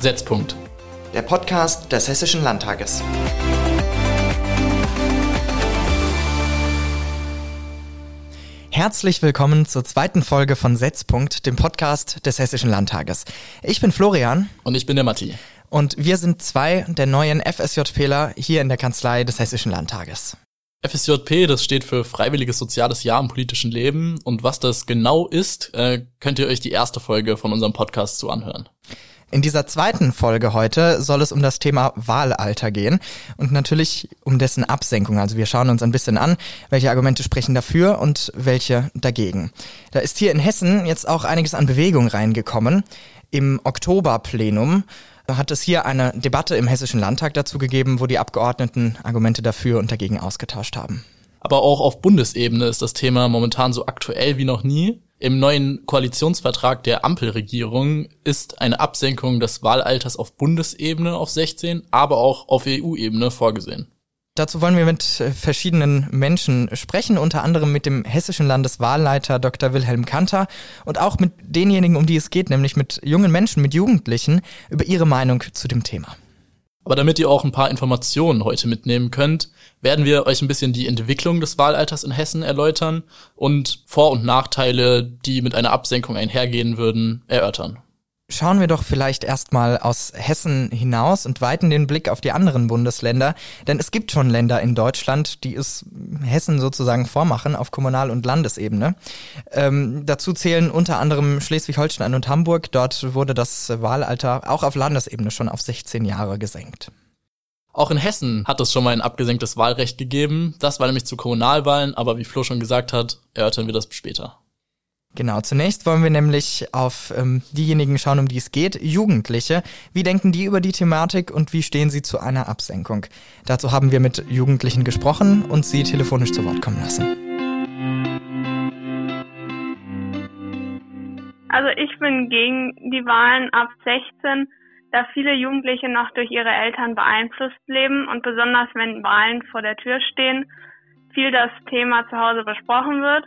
Setzpunkt. Der Podcast des Hessischen Landtages. Herzlich willkommen zur zweiten Folge von Setzpunkt, dem Podcast des Hessischen Landtages. Ich bin Florian. Und ich bin der Matti. Und wir sind zwei der neuen FSJPler hier in der Kanzlei des Hessischen Landtages. FSJP, das steht für Freiwilliges Soziales Jahr im politischen Leben. Und was das genau ist, äh, könnt ihr euch die erste Folge von unserem Podcast zu anhören. In dieser zweiten Folge heute soll es um das Thema Wahlalter gehen und natürlich um dessen Absenkung. Also wir schauen uns ein bisschen an, welche Argumente sprechen dafür und welche dagegen. Da ist hier in Hessen jetzt auch einiges an Bewegung reingekommen. Im Oktoberplenum hat es hier eine Debatte im Hessischen Landtag dazu gegeben, wo die Abgeordneten Argumente dafür und dagegen ausgetauscht haben. Aber auch auf Bundesebene ist das Thema momentan so aktuell wie noch nie. Im neuen Koalitionsvertrag der Ampelregierung ist eine Absenkung des Wahlalters auf Bundesebene auf 16, aber auch auf EU-Ebene vorgesehen. Dazu wollen wir mit äh, verschiedenen Menschen sprechen, unter anderem mit dem hessischen Landeswahlleiter Dr. Wilhelm Kanter und auch mit denjenigen, um die es geht, nämlich mit jungen Menschen, mit Jugendlichen, über ihre Meinung zu dem Thema. Aber damit ihr auch ein paar Informationen heute mitnehmen könnt, werden wir euch ein bisschen die Entwicklung des Wahlalters in Hessen erläutern und Vor- und Nachteile, die mit einer Absenkung einhergehen würden, erörtern. Schauen wir doch vielleicht erstmal aus Hessen hinaus und weiten den Blick auf die anderen Bundesländer, denn es gibt schon Länder in Deutschland, die es Hessen sozusagen vormachen auf Kommunal- und Landesebene. Ähm, dazu zählen unter anderem Schleswig-Holstein und Hamburg. Dort wurde das Wahlalter auch auf Landesebene schon auf 16 Jahre gesenkt. Auch in Hessen hat es schon mal ein abgesenktes Wahlrecht gegeben. Das war nämlich zu Kommunalwahlen, aber wie Flo schon gesagt hat, erörtern wir das später. Genau, zunächst wollen wir nämlich auf ähm, diejenigen schauen, um die es geht, Jugendliche. Wie denken die über die Thematik und wie stehen sie zu einer Absenkung? Dazu haben wir mit Jugendlichen gesprochen und sie telefonisch zu Wort kommen lassen. Also ich bin gegen die Wahlen ab 16, da viele Jugendliche noch durch ihre Eltern beeinflusst leben und besonders wenn Wahlen vor der Tür stehen, viel das Thema zu Hause besprochen wird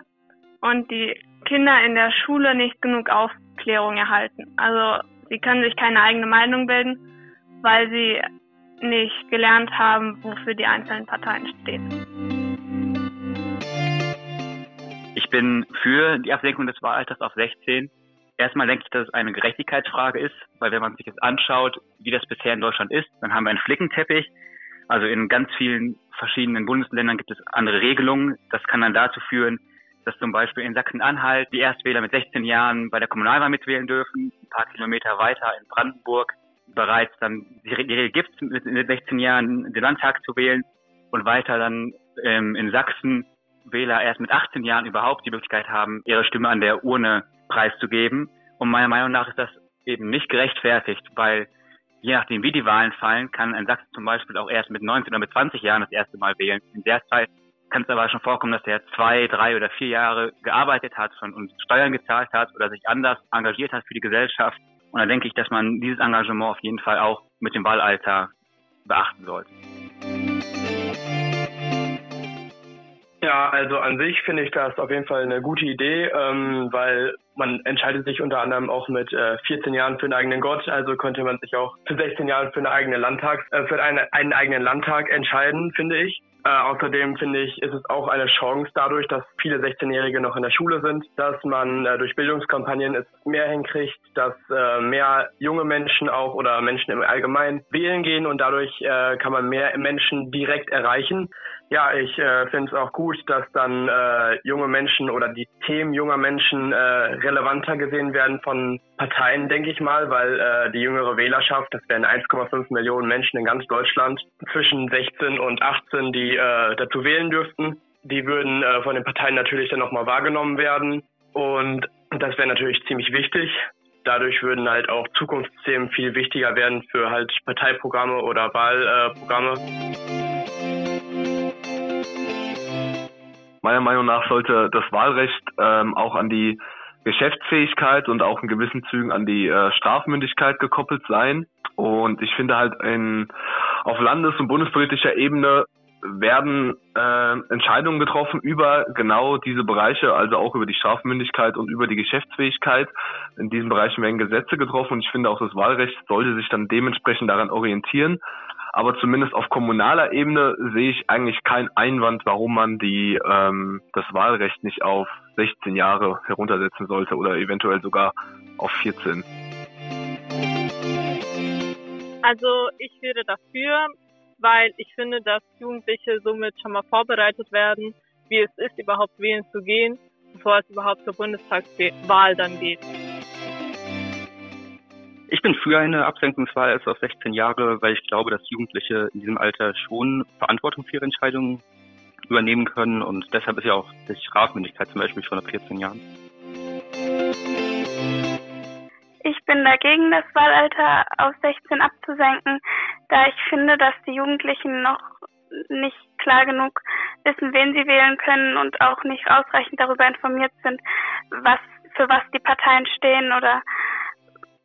und die Kinder in der Schule nicht genug Aufklärung erhalten. Also sie können sich keine eigene Meinung bilden, weil sie nicht gelernt haben, wofür die einzelnen Parteien stehen. Ich bin für die Absenkung des Wahlalters auf 16. Erstmal denke ich, dass es eine Gerechtigkeitsfrage ist, weil wenn man sich jetzt anschaut, wie das bisher in Deutschland ist, dann haben wir einen Flickenteppich. Also in ganz vielen verschiedenen Bundesländern gibt es andere Regelungen. Das kann dann dazu führen, dass zum Beispiel in Sachsen-Anhalt die Erstwähler mit 16 Jahren bei der Kommunalwahl mitwählen dürfen, ein paar Kilometer weiter in Brandenburg bereits dann die Regel gibt, mit 16 Jahren den Landtag zu wählen und weiter dann ähm, in Sachsen Wähler erst mit 18 Jahren überhaupt die Möglichkeit haben, ihre Stimme an der Urne preiszugeben. Und meiner Meinung nach ist das eben nicht gerechtfertigt, weil je nachdem, wie die Wahlen fallen, kann ein Sachsen zum Beispiel auch erst mit 19 oder mit 20 Jahren das erste Mal wählen. In der Zeit kann es aber schon vorkommen, dass er zwei, drei oder vier Jahre gearbeitet hat und Steuern gezahlt hat oder sich anders engagiert hat für die Gesellschaft. Und da denke ich, dass man dieses Engagement auf jeden Fall auch mit dem Wahlalter beachten sollte. Ja, also an sich finde ich das auf jeden Fall eine gute Idee, ähm, weil man entscheidet sich unter anderem auch mit äh, 14 Jahren für einen eigenen Gott, also könnte man sich auch für 16 Jahre für eine eigene Landtag, äh, für eine, einen eigenen Landtag entscheiden, finde ich. Äh, außerdem finde ich, ist es auch eine Chance dadurch, dass viele 16-Jährige noch in der Schule sind, dass man äh, durch Bildungskampagnen es mehr hinkriegt, dass äh, mehr junge Menschen auch oder Menschen im Allgemeinen wählen gehen und dadurch äh, kann man mehr Menschen direkt erreichen. Ja, ich äh, finde es auch gut, dass dann äh, junge Menschen oder die Themen junger Menschen äh, relevanter gesehen werden von Parteien, denke ich mal, weil äh, die jüngere Wählerschaft, das wären 1,5 Millionen Menschen in ganz Deutschland, zwischen 16 und 18, die äh, dazu wählen dürften, die würden äh, von den Parteien natürlich dann nochmal wahrgenommen werden. Und das wäre natürlich ziemlich wichtig. Dadurch würden halt auch Zukunftsthemen viel wichtiger werden für halt Parteiprogramme oder Wahlprogramme. Meiner Meinung nach sollte das Wahlrecht ähm, auch an die Geschäftsfähigkeit und auch in gewissen Zügen an die äh, Strafmündigkeit gekoppelt sein. Und ich finde halt in, auf landes- und bundespolitischer Ebene werden äh, Entscheidungen getroffen über genau diese Bereiche, also auch über die Strafmündigkeit und über die Geschäftsfähigkeit. In diesen Bereichen werden Gesetze getroffen und ich finde auch das Wahlrecht sollte sich dann dementsprechend daran orientieren. Aber zumindest auf kommunaler Ebene sehe ich eigentlich keinen Einwand, warum man die ähm, das Wahlrecht nicht auf 16 Jahre heruntersetzen sollte oder eventuell sogar auf 14. Also ich wäre dafür, weil ich finde, dass Jugendliche somit schon mal vorbereitet werden, wie es ist, überhaupt wählen zu gehen, bevor es überhaupt zur Bundestagswahl dann geht. Ich bin für eine Absenkungswahl als auf 16 Jahre, weil ich glaube, dass Jugendliche in diesem Alter schon Verantwortung für ihre Entscheidungen übernehmen können und deshalb ist ja auch die Strafmündigkeit zum Beispiel schon ab 14 Jahren. Ich bin dagegen, das Wahlalter auf 16 abzusenken, da ich finde, dass die Jugendlichen noch nicht klar genug wissen, wen sie wählen können und auch nicht ausreichend darüber informiert sind, was für was die Parteien stehen oder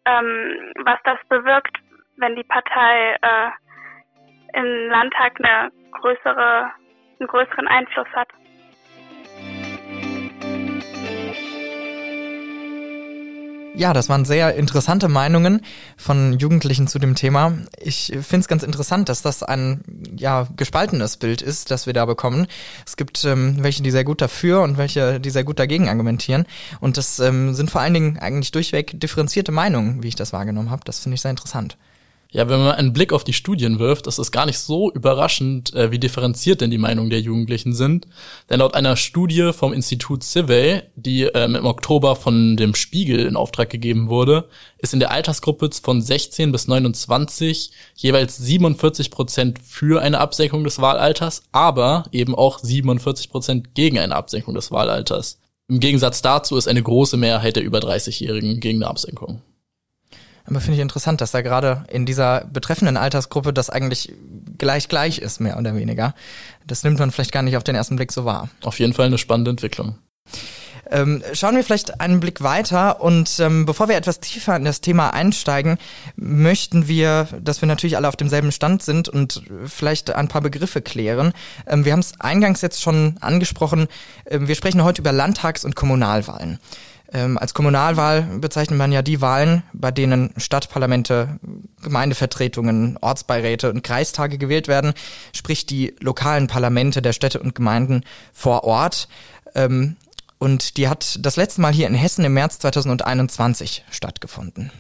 ähm, was das bewirkt, wenn die Partei äh, im Landtag eine größere, einen größeren Einfluss hat. Ja, das waren sehr interessante Meinungen von Jugendlichen zu dem Thema. Ich finde es ganz interessant, dass das ein ja gespaltenes Bild ist, das wir da bekommen. Es gibt ähm, welche, die sehr gut dafür und welche, die sehr gut dagegen argumentieren. Und das ähm, sind vor allen Dingen eigentlich durchweg differenzierte Meinungen, wie ich das wahrgenommen habe. Das finde ich sehr interessant. Ja, wenn man einen Blick auf die Studien wirft, ist es gar nicht so überraschend, äh, wie differenziert denn die Meinungen der Jugendlichen sind. Denn laut einer Studie vom Institut Civey, die ähm, im Oktober von dem Spiegel in Auftrag gegeben wurde, ist in der Altersgruppe von 16 bis 29 jeweils 47 Prozent für eine Absenkung des Wahlalters, aber eben auch 47 Prozent gegen eine Absenkung des Wahlalters. Im Gegensatz dazu ist eine große Mehrheit der über 30-Jährigen gegen eine Absenkung. Aber finde ich interessant, dass da gerade in dieser betreffenden Altersgruppe das eigentlich gleich gleich ist, mehr oder weniger. Das nimmt man vielleicht gar nicht auf den ersten Blick so wahr. Auf jeden Fall eine spannende Entwicklung. Ähm, schauen wir vielleicht einen Blick weiter und ähm, bevor wir etwas tiefer in das Thema einsteigen, möchten wir, dass wir natürlich alle auf demselben Stand sind und vielleicht ein paar Begriffe klären. Ähm, wir haben es eingangs jetzt schon angesprochen. Ähm, wir sprechen heute über Landtags- und Kommunalwahlen. Ähm, als Kommunalwahl bezeichnet man ja die Wahlen, bei denen Stadtparlamente, Gemeindevertretungen, Ortsbeiräte und Kreistage gewählt werden, sprich die lokalen Parlamente der Städte und Gemeinden vor Ort. Ähm, und die hat das letzte Mal hier in Hessen im März 2021 stattgefunden.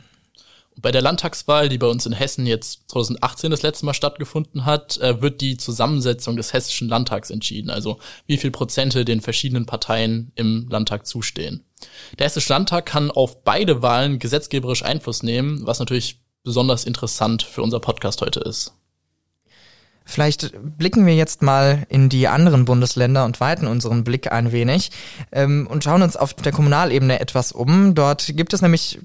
Bei der Landtagswahl, die bei uns in Hessen jetzt 2018 das letzte Mal stattgefunden hat, äh, wird die Zusammensetzung des hessischen Landtags entschieden, also wie viel Prozente den verschiedenen Parteien im Landtag zustehen. Der Hessische Landtag kann auf beide Wahlen gesetzgeberisch Einfluss nehmen, was natürlich besonders interessant für unser Podcast heute ist. Vielleicht blicken wir jetzt mal in die anderen Bundesländer und weiten unseren Blick ein wenig ähm, und schauen uns auf der Kommunalebene etwas um. Dort gibt es nämlich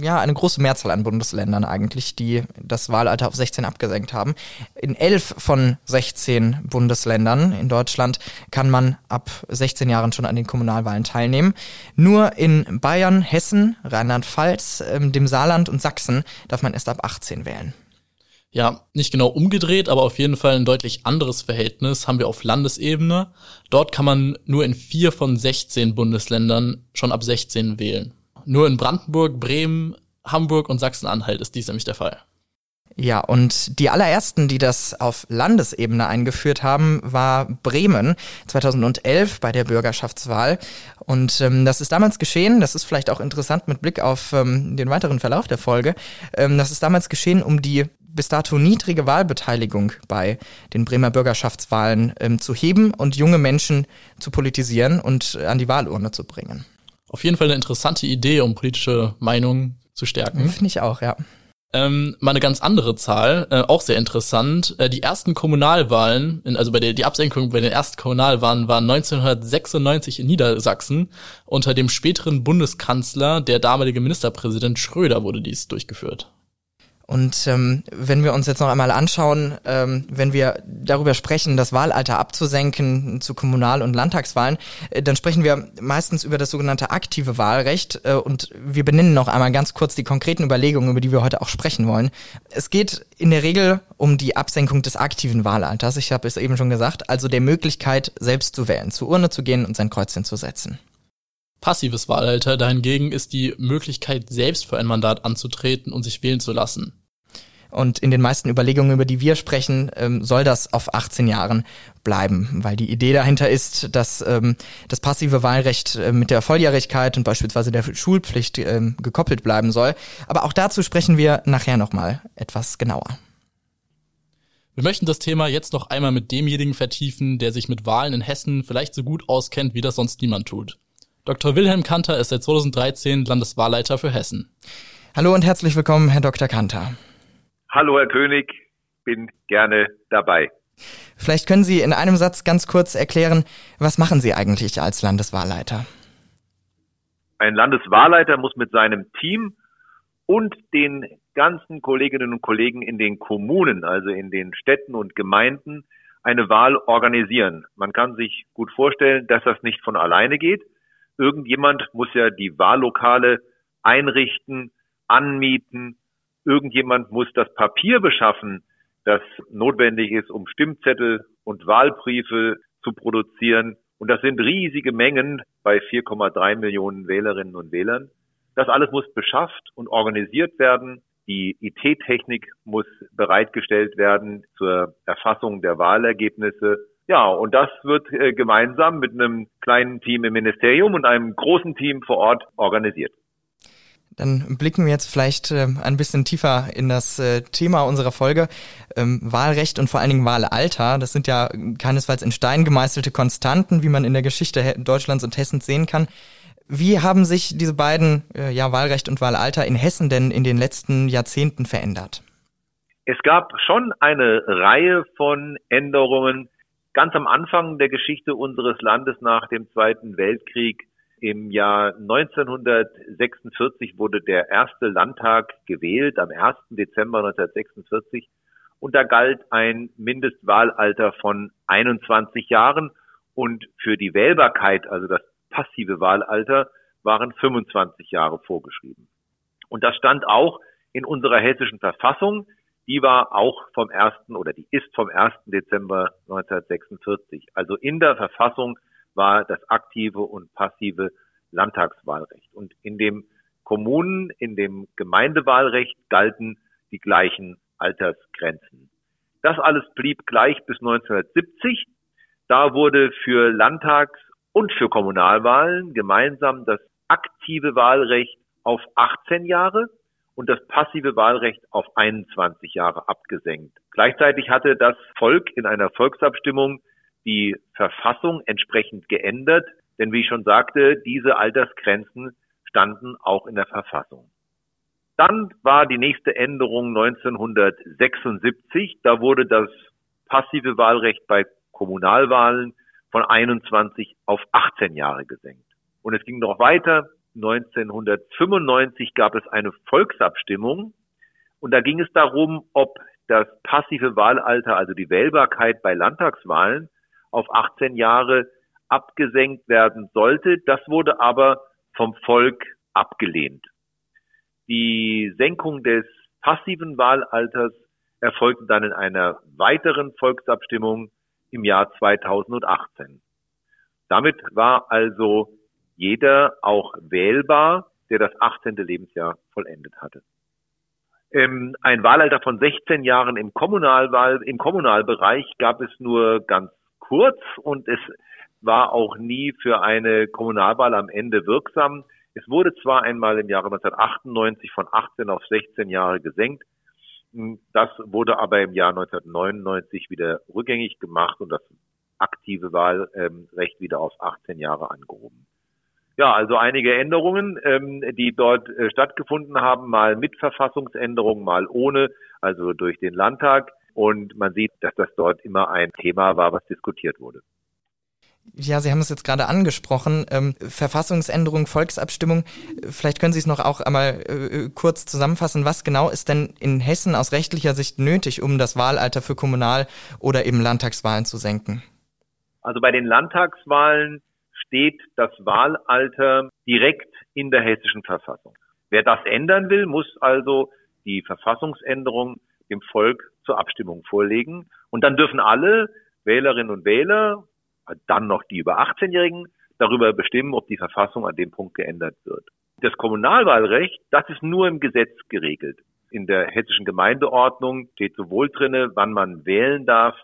ja eine große Mehrzahl an Bundesländern eigentlich, die das Wahlalter auf 16 abgesenkt haben. In elf von 16 Bundesländern in Deutschland kann man ab 16 Jahren schon an den Kommunalwahlen teilnehmen. Nur in Bayern, Hessen, Rheinland-Pfalz, ähm, dem Saarland und Sachsen darf man erst ab 18 wählen ja, nicht genau umgedreht, aber auf jeden Fall ein deutlich anderes Verhältnis haben wir auf Landesebene. Dort kann man nur in vier von 16 Bundesländern schon ab 16 wählen. Nur in Brandenburg, Bremen, Hamburg und Sachsen-Anhalt ist dies nämlich der Fall. Ja, und die allerersten, die das auf Landesebene eingeführt haben, war Bremen 2011 bei der Bürgerschaftswahl. Und ähm, das ist damals geschehen, das ist vielleicht auch interessant mit Blick auf ähm, den weiteren Verlauf der Folge, ähm, das ist damals geschehen, um die bis dato niedrige Wahlbeteiligung bei den Bremer Bürgerschaftswahlen ähm, zu heben und junge Menschen zu politisieren und an die Wahlurne zu bringen. Auf jeden Fall eine interessante Idee, um politische Meinungen zu stärken. Finde ich auch, ja. Ähm, mal eine ganz andere Zahl, äh, auch sehr interessant. Äh, die ersten Kommunalwahlen, in, also bei der die Absenkung bei den ersten Kommunalwahlen waren 1996 in Niedersachsen. Unter dem späteren Bundeskanzler, der damalige Ministerpräsident Schröder, wurde dies durchgeführt. Und ähm, wenn wir uns jetzt noch einmal anschauen, ähm, wenn wir darüber sprechen, das Wahlalter abzusenken zu Kommunal- und Landtagswahlen, äh, dann sprechen wir meistens über das sogenannte aktive Wahlrecht äh, und wir benennen noch einmal ganz kurz die konkreten Überlegungen, über die wir heute auch sprechen wollen. Es geht in der Regel um die Absenkung des aktiven Wahlalters, ich habe es eben schon gesagt, also der Möglichkeit, selbst zu wählen, zur Urne zu gehen und sein Kreuzchen zu setzen. Passives Wahlalter dahingegen ist die Möglichkeit, selbst für ein Mandat anzutreten und sich wählen zu lassen. Und in den meisten Überlegungen, über die wir sprechen, ähm, soll das auf 18 Jahren bleiben, weil die Idee dahinter ist, dass ähm, das passive Wahlrecht äh, mit der Volljährigkeit und beispielsweise der Schulpflicht ähm, gekoppelt bleiben soll. Aber auch dazu sprechen wir nachher nochmal etwas genauer. Wir möchten das Thema jetzt noch einmal mit demjenigen vertiefen, der sich mit Wahlen in Hessen vielleicht so gut auskennt, wie das sonst niemand tut. Dr. Wilhelm Kanter ist seit 2013 Landeswahlleiter für Hessen. Hallo und herzlich willkommen, Herr Dr. Kanter. Hallo, Herr König, bin gerne dabei. Vielleicht können Sie in einem Satz ganz kurz erklären, was machen Sie eigentlich als Landeswahlleiter? Ein Landeswahlleiter muss mit seinem Team und den ganzen Kolleginnen und Kollegen in den Kommunen, also in den Städten und Gemeinden, eine Wahl organisieren. Man kann sich gut vorstellen, dass das nicht von alleine geht. Irgendjemand muss ja die Wahllokale einrichten, anmieten. Irgendjemand muss das Papier beschaffen, das notwendig ist, um Stimmzettel und Wahlbriefe zu produzieren. Und das sind riesige Mengen bei 4,3 Millionen Wählerinnen und Wählern. Das alles muss beschafft und organisiert werden. Die IT-Technik muss bereitgestellt werden zur Erfassung der Wahlergebnisse. Ja, und das wird äh, gemeinsam mit einem kleinen Team im Ministerium und einem großen Team vor Ort organisiert. Dann blicken wir jetzt vielleicht äh, ein bisschen tiefer in das äh, Thema unserer Folge. Ähm, Wahlrecht und vor allen Dingen Wahlalter. Das sind ja keinesfalls in Stein gemeißelte Konstanten, wie man in der Geschichte Deutschlands und Hessens sehen kann. Wie haben sich diese beiden, äh, ja, Wahlrecht und Wahlalter in Hessen denn in den letzten Jahrzehnten verändert? Es gab schon eine Reihe von Änderungen, Ganz am Anfang der Geschichte unseres Landes nach dem Zweiten Weltkrieg im Jahr 1946 wurde der erste Landtag gewählt, am 1. Dezember 1946. Und da galt ein Mindestwahlalter von 21 Jahren. Und für die Wählbarkeit, also das passive Wahlalter, waren 25 Jahre vorgeschrieben. Und das stand auch in unserer hessischen Verfassung die war auch vom 1. oder die ist vom 1. Dezember 1946. Also in der Verfassung war das aktive und passive Landtagswahlrecht. Und in dem Kommunen, in dem Gemeindewahlrecht galten die gleichen Altersgrenzen. Das alles blieb gleich bis 1970. Da wurde für Landtags- und für Kommunalwahlen gemeinsam das aktive Wahlrecht auf 18 Jahre und das passive Wahlrecht auf 21 Jahre abgesenkt. Gleichzeitig hatte das Volk in einer Volksabstimmung die Verfassung entsprechend geändert, denn wie ich schon sagte, diese Altersgrenzen standen auch in der Verfassung. Dann war die nächste Änderung 1976. Da wurde das passive Wahlrecht bei Kommunalwahlen von 21 auf 18 Jahre gesenkt. Und es ging noch weiter. 1995 gab es eine Volksabstimmung und da ging es darum, ob das passive Wahlalter, also die Wählbarkeit bei Landtagswahlen auf 18 Jahre abgesenkt werden sollte. Das wurde aber vom Volk abgelehnt. Die Senkung des passiven Wahlalters erfolgte dann in einer weiteren Volksabstimmung im Jahr 2018. Damit war also jeder auch wählbar, der das 18. Lebensjahr vollendet hatte. Ähm, ein Wahlalter von 16 Jahren im Kommunalwahl, im Kommunalbereich gab es nur ganz kurz und es war auch nie für eine Kommunalwahl am Ende wirksam. Es wurde zwar einmal im Jahre 1998 von 18 auf 16 Jahre gesenkt, das wurde aber im Jahr 1999 wieder rückgängig gemacht und das aktive Wahlrecht wieder auf 18 Jahre angehoben. Ja, also einige Änderungen, ähm, die dort äh, stattgefunden haben, mal mit Verfassungsänderungen, mal ohne, also durch den Landtag. Und man sieht, dass das dort immer ein Thema war, was diskutiert wurde. Ja, Sie haben es jetzt gerade angesprochen. Ähm, Verfassungsänderung, Volksabstimmung. Vielleicht können Sie es noch auch einmal äh, kurz zusammenfassen. Was genau ist denn in Hessen aus rechtlicher Sicht nötig, um das Wahlalter für Kommunal- oder eben Landtagswahlen zu senken? Also bei den Landtagswahlen steht das Wahlalter direkt in der hessischen Verfassung. Wer das ändern will, muss also die Verfassungsänderung dem Volk zur Abstimmung vorlegen. Und dann dürfen alle Wählerinnen und Wähler, dann noch die über 18-Jährigen, darüber bestimmen, ob die Verfassung an dem Punkt geändert wird. Das Kommunalwahlrecht, das ist nur im Gesetz geregelt. In der hessischen Gemeindeordnung steht sowohl drinne, wann man wählen darf,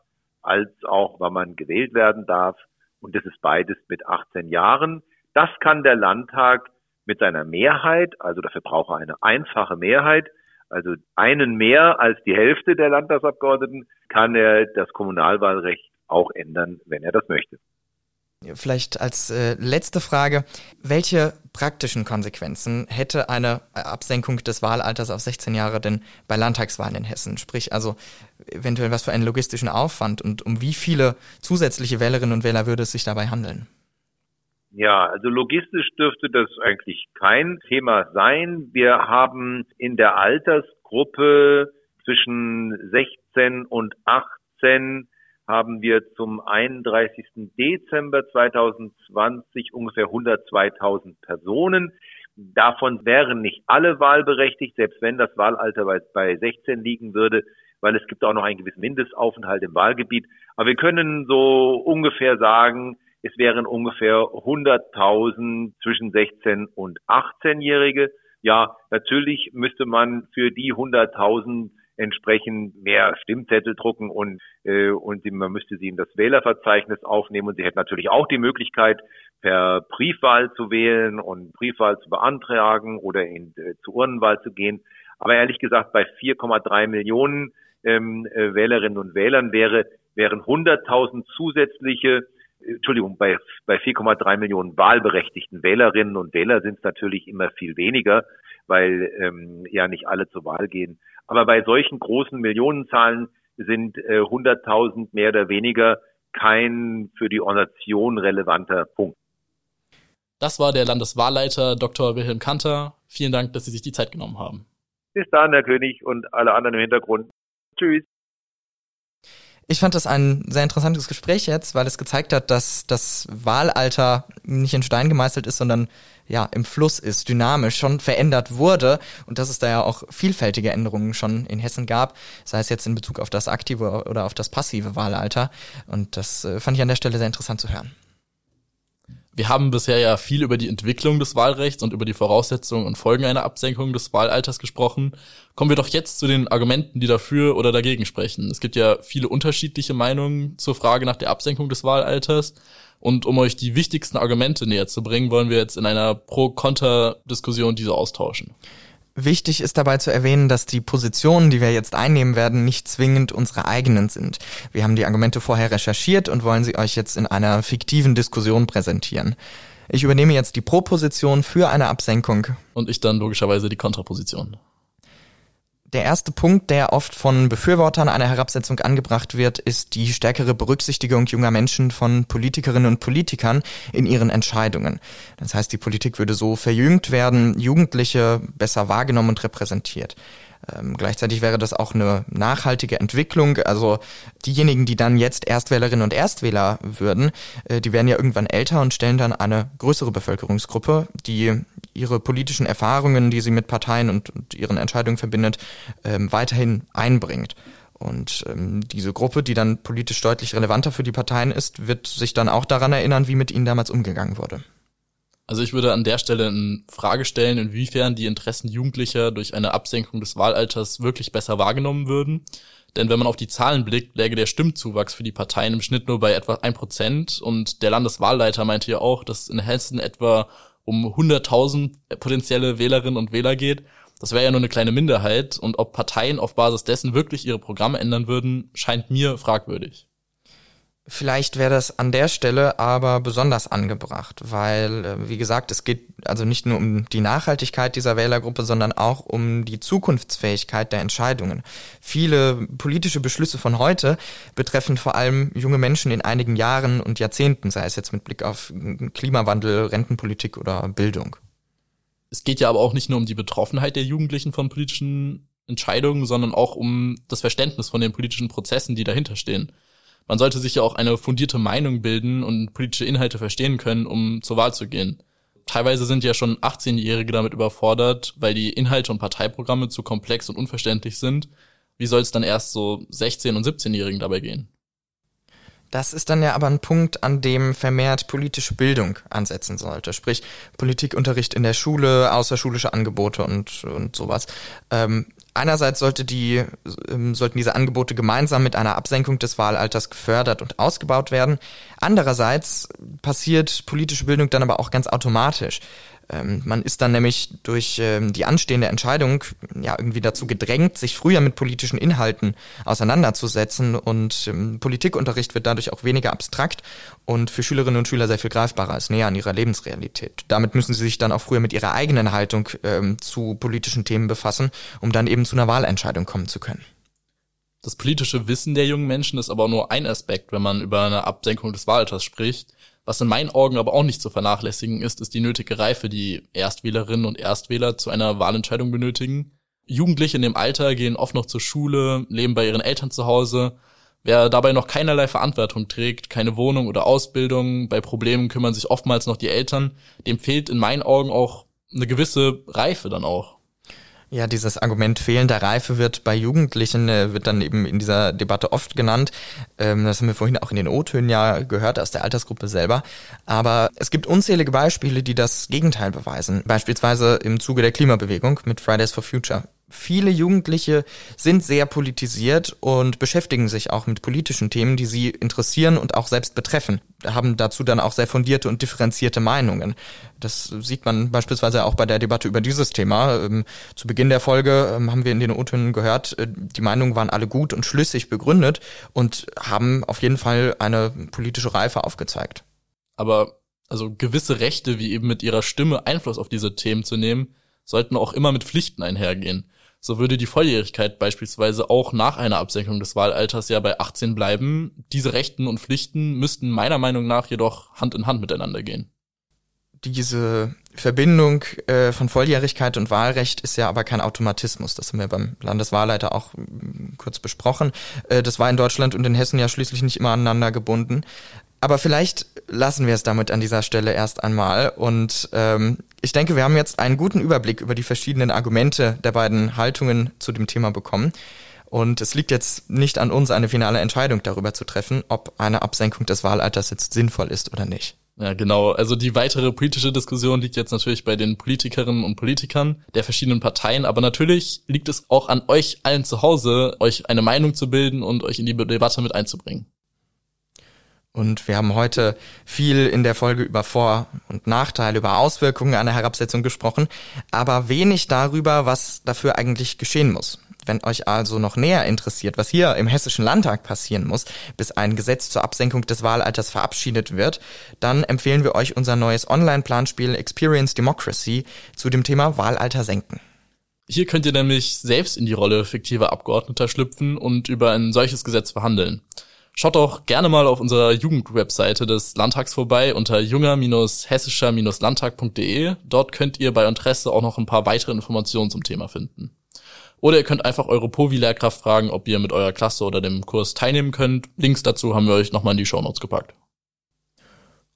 als auch wann man gewählt werden darf. Und das ist beides mit 18 Jahren. Das kann der Landtag mit seiner Mehrheit, also dafür braucht er eine einfache Mehrheit, also einen mehr als die Hälfte der Landtagsabgeordneten, kann er das Kommunalwahlrecht auch ändern, wenn er das möchte. Vielleicht als äh, letzte Frage, welche praktischen Konsequenzen hätte eine Absenkung des Wahlalters auf 16 Jahre denn bei Landtagswahlen in Hessen? Sprich also eventuell was für einen logistischen Aufwand und um wie viele zusätzliche Wählerinnen und Wähler würde es sich dabei handeln? Ja, also logistisch dürfte das eigentlich kein Thema sein. Wir haben in der Altersgruppe zwischen 16 und 18 haben wir zum 31. Dezember 2020 ungefähr 102.000 Personen. Davon wären nicht alle wahlberechtigt, selbst wenn das Wahlalter bei 16 liegen würde, weil es gibt auch noch einen gewissen Mindestaufenthalt im Wahlgebiet. Aber wir können so ungefähr sagen, es wären ungefähr 100.000 zwischen 16 und 18-Jährige. Ja, natürlich müsste man für die 100.000 entsprechend mehr Stimmzettel drucken und, äh, und sie, man müsste sie in das Wählerverzeichnis aufnehmen und sie hätten natürlich auch die Möglichkeit, per Briefwahl zu wählen und Briefwahl zu beantragen oder in, äh, zur Urnenwahl zu gehen. Aber ehrlich gesagt, bei 4,3 Millionen ähm, äh, Wählerinnen und Wählern wäre, wären 100.000 zusätzliche Entschuldigung, bei, bei 4,3 Millionen wahlberechtigten Wählerinnen und Wähler sind es natürlich immer viel weniger, weil ähm, ja nicht alle zur Wahl gehen. Aber bei solchen großen Millionenzahlen sind äh, 100.000 mehr oder weniger kein für die Organisation relevanter Punkt. Das war der Landeswahlleiter Dr. Wilhelm Kanter. Vielen Dank, dass Sie sich die Zeit genommen haben. Bis dann, Herr König und alle anderen im Hintergrund. Tschüss. Ich fand das ein sehr interessantes Gespräch jetzt, weil es gezeigt hat, dass das Wahlalter nicht in Stein gemeißelt ist, sondern ja im Fluss ist, dynamisch schon verändert wurde und dass es da ja auch vielfältige Änderungen schon in Hessen gab, sei es jetzt in Bezug auf das aktive oder auf das passive Wahlalter. Und das äh, fand ich an der Stelle sehr interessant zu hören. Wir haben bisher ja viel über die Entwicklung des Wahlrechts und über die Voraussetzungen und Folgen einer Absenkung des Wahlalters gesprochen. Kommen wir doch jetzt zu den Argumenten, die dafür oder dagegen sprechen. Es gibt ja viele unterschiedliche Meinungen zur Frage nach der Absenkung des Wahlalters. Und um euch die wichtigsten Argumente näher zu bringen, wollen wir jetzt in einer Pro-Konter-Diskussion diese austauschen. Wichtig ist dabei zu erwähnen, dass die Positionen, die wir jetzt einnehmen werden, nicht zwingend unsere eigenen sind. Wir haben die Argumente vorher recherchiert und wollen sie euch jetzt in einer fiktiven Diskussion präsentieren. Ich übernehme jetzt die Proposition für eine Absenkung. Und ich dann logischerweise die Kontraposition. Der erste Punkt, der oft von Befürwortern einer Herabsetzung angebracht wird, ist die stärkere Berücksichtigung junger Menschen von Politikerinnen und Politikern in ihren Entscheidungen. Das heißt, die Politik würde so verjüngt werden, Jugendliche besser wahrgenommen und repräsentiert. Ähm, gleichzeitig wäre das auch eine nachhaltige Entwicklung. Also diejenigen, die dann jetzt Erstwählerinnen und Erstwähler würden, äh, die werden ja irgendwann älter und stellen dann eine größere Bevölkerungsgruppe, die ihre politischen Erfahrungen, die sie mit Parteien und, und ihren Entscheidungen verbindet, ähm, weiterhin einbringt. Und ähm, diese Gruppe, die dann politisch deutlich relevanter für die Parteien ist, wird sich dann auch daran erinnern, wie mit ihnen damals umgegangen wurde. Also ich würde an der Stelle in Frage stellen, inwiefern die Interessen Jugendlicher durch eine Absenkung des Wahlalters wirklich besser wahrgenommen würden. Denn wenn man auf die Zahlen blickt, läge der Stimmzuwachs für die Parteien im Schnitt nur bei etwa ein Prozent. Und der Landeswahlleiter meinte ja auch, dass in Hessen etwa um 100.000 potenzielle Wählerinnen und Wähler geht. Das wäre ja nur eine kleine Minderheit. Und ob Parteien auf Basis dessen wirklich ihre Programme ändern würden, scheint mir fragwürdig. Vielleicht wäre das an der Stelle aber besonders angebracht, weil, äh, wie gesagt, es geht also nicht nur um die Nachhaltigkeit dieser Wählergruppe, sondern auch um die Zukunftsfähigkeit der Entscheidungen. Viele politische Beschlüsse von heute betreffen vor allem junge Menschen in einigen Jahren und Jahrzehnten, sei es jetzt mit Blick auf Klimawandel, Rentenpolitik oder Bildung. Es geht ja aber auch nicht nur um die Betroffenheit der Jugendlichen von politischen Entscheidungen, sondern auch um das Verständnis von den politischen Prozessen, die dahinter stehen man sollte sich ja auch eine fundierte Meinung bilden und politische Inhalte verstehen können, um zur Wahl zu gehen. Teilweise sind ja schon 18-Jährige damit überfordert, weil die Inhalte und Parteiprogramme zu komplex und unverständlich sind. Wie soll es dann erst so 16- und 17-Jährigen dabei gehen? Das ist dann ja aber ein Punkt, an dem vermehrt politische Bildung ansetzen sollte. Sprich, Politikunterricht in der Schule, außerschulische Angebote und, und sowas. Ähm, Einerseits sollte die, ähm, sollten diese Angebote gemeinsam mit einer Absenkung des Wahlalters gefördert und ausgebaut werden. Andererseits passiert politische Bildung dann aber auch ganz automatisch. Ähm, man ist dann nämlich durch ähm, die anstehende Entscheidung ja irgendwie dazu gedrängt, sich früher mit politischen Inhalten auseinanderzusetzen und ähm, Politikunterricht wird dadurch auch weniger abstrakt und für Schülerinnen und Schüler sehr viel greifbarer, ist näher an ihrer Lebensrealität. Damit müssen sie sich dann auch früher mit ihrer eigenen Haltung ähm, zu politischen Themen befassen, um dann eben zu einer Wahlentscheidung kommen zu können. Das politische Wissen der jungen Menschen ist aber nur ein Aspekt, wenn man über eine Absenkung des Wahlalters spricht. Was in meinen Augen aber auch nicht zu vernachlässigen ist, ist die nötige Reife, die Erstwählerinnen und Erstwähler zu einer Wahlentscheidung benötigen. Jugendliche in dem Alter gehen oft noch zur Schule, leben bei ihren Eltern zu Hause. Wer dabei noch keinerlei Verantwortung trägt, keine Wohnung oder Ausbildung, bei Problemen kümmern sich oftmals noch die Eltern, dem fehlt in meinen Augen auch eine gewisse Reife dann auch. Ja, dieses Argument fehlender Reife wird bei Jugendlichen, äh, wird dann eben in dieser Debatte oft genannt. Ähm, das haben wir vorhin auch in den O-Tönen ja gehört aus der Altersgruppe selber. Aber es gibt unzählige Beispiele, die das Gegenteil beweisen. Beispielsweise im Zuge der Klimabewegung mit Fridays for Future viele Jugendliche sind sehr politisiert und beschäftigen sich auch mit politischen Themen, die sie interessieren und auch selbst betreffen, haben dazu dann auch sehr fundierte und differenzierte Meinungen. Das sieht man beispielsweise auch bei der Debatte über dieses Thema. Ähm, zu Beginn der Folge ähm, haben wir in den O-Tönen gehört, äh, die Meinungen waren alle gut und schlüssig begründet und haben auf jeden Fall eine politische Reife aufgezeigt. Aber also gewisse Rechte, wie eben mit ihrer Stimme Einfluss auf diese Themen zu nehmen, sollten auch immer mit Pflichten einhergehen. So würde die Volljährigkeit beispielsweise auch nach einer Absenkung des Wahlalters ja bei 18 bleiben. Diese Rechten und Pflichten müssten meiner Meinung nach jedoch Hand in Hand miteinander gehen. Diese Verbindung äh, von Volljährigkeit und Wahlrecht ist ja aber kein Automatismus. Das haben wir beim Landeswahlleiter auch mm, kurz besprochen. Äh, das war in Deutschland und in Hessen ja schließlich nicht immer aneinander gebunden. Aber vielleicht lassen wir es damit an dieser Stelle erst einmal. Und ähm, ich denke, wir haben jetzt einen guten Überblick über die verschiedenen Argumente der beiden Haltungen zu dem Thema bekommen. Und es liegt jetzt nicht an uns, eine finale Entscheidung darüber zu treffen, ob eine Absenkung des Wahlalters jetzt sinnvoll ist oder nicht. Ja, genau. Also die weitere politische Diskussion liegt jetzt natürlich bei den Politikerinnen und Politikern der verschiedenen Parteien, aber natürlich liegt es auch an euch allen zu Hause, euch eine Meinung zu bilden und euch in die Debatte mit einzubringen. Und wir haben heute viel in der Folge über Vor- und Nachteile, über Auswirkungen einer Herabsetzung gesprochen, aber wenig darüber, was dafür eigentlich geschehen muss. Wenn euch also noch näher interessiert, was hier im Hessischen Landtag passieren muss, bis ein Gesetz zur Absenkung des Wahlalters verabschiedet wird, dann empfehlen wir euch unser neues Online-Planspiel Experience Democracy zu dem Thema Wahlalter senken. Hier könnt ihr nämlich selbst in die Rolle fiktiver Abgeordneter schlüpfen und über ein solches Gesetz verhandeln. Schaut doch gerne mal auf unserer Jugendwebseite des Landtags vorbei unter junger-hessischer-landtag.de. Dort könnt ihr bei Interesse auch noch ein paar weitere Informationen zum Thema finden. Oder ihr könnt einfach eure Povi-Lehrkraft fragen, ob ihr mit eurer Klasse oder dem Kurs teilnehmen könnt. Links dazu haben wir euch nochmal in die Show Notes gepackt.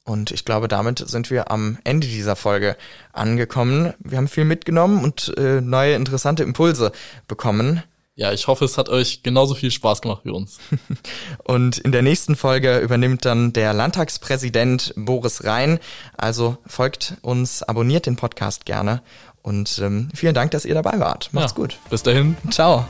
Und ich glaube, damit sind wir am Ende dieser Folge angekommen. Wir haben viel mitgenommen und äh, neue interessante Impulse bekommen. Ja, ich hoffe, es hat euch genauso viel Spaß gemacht wie uns. Und in der nächsten Folge übernimmt dann der Landtagspräsident Boris Rhein. Also folgt uns, abonniert den Podcast gerne und ähm, vielen Dank, dass ihr dabei wart. Macht's ja, gut. Bis dahin. Ciao.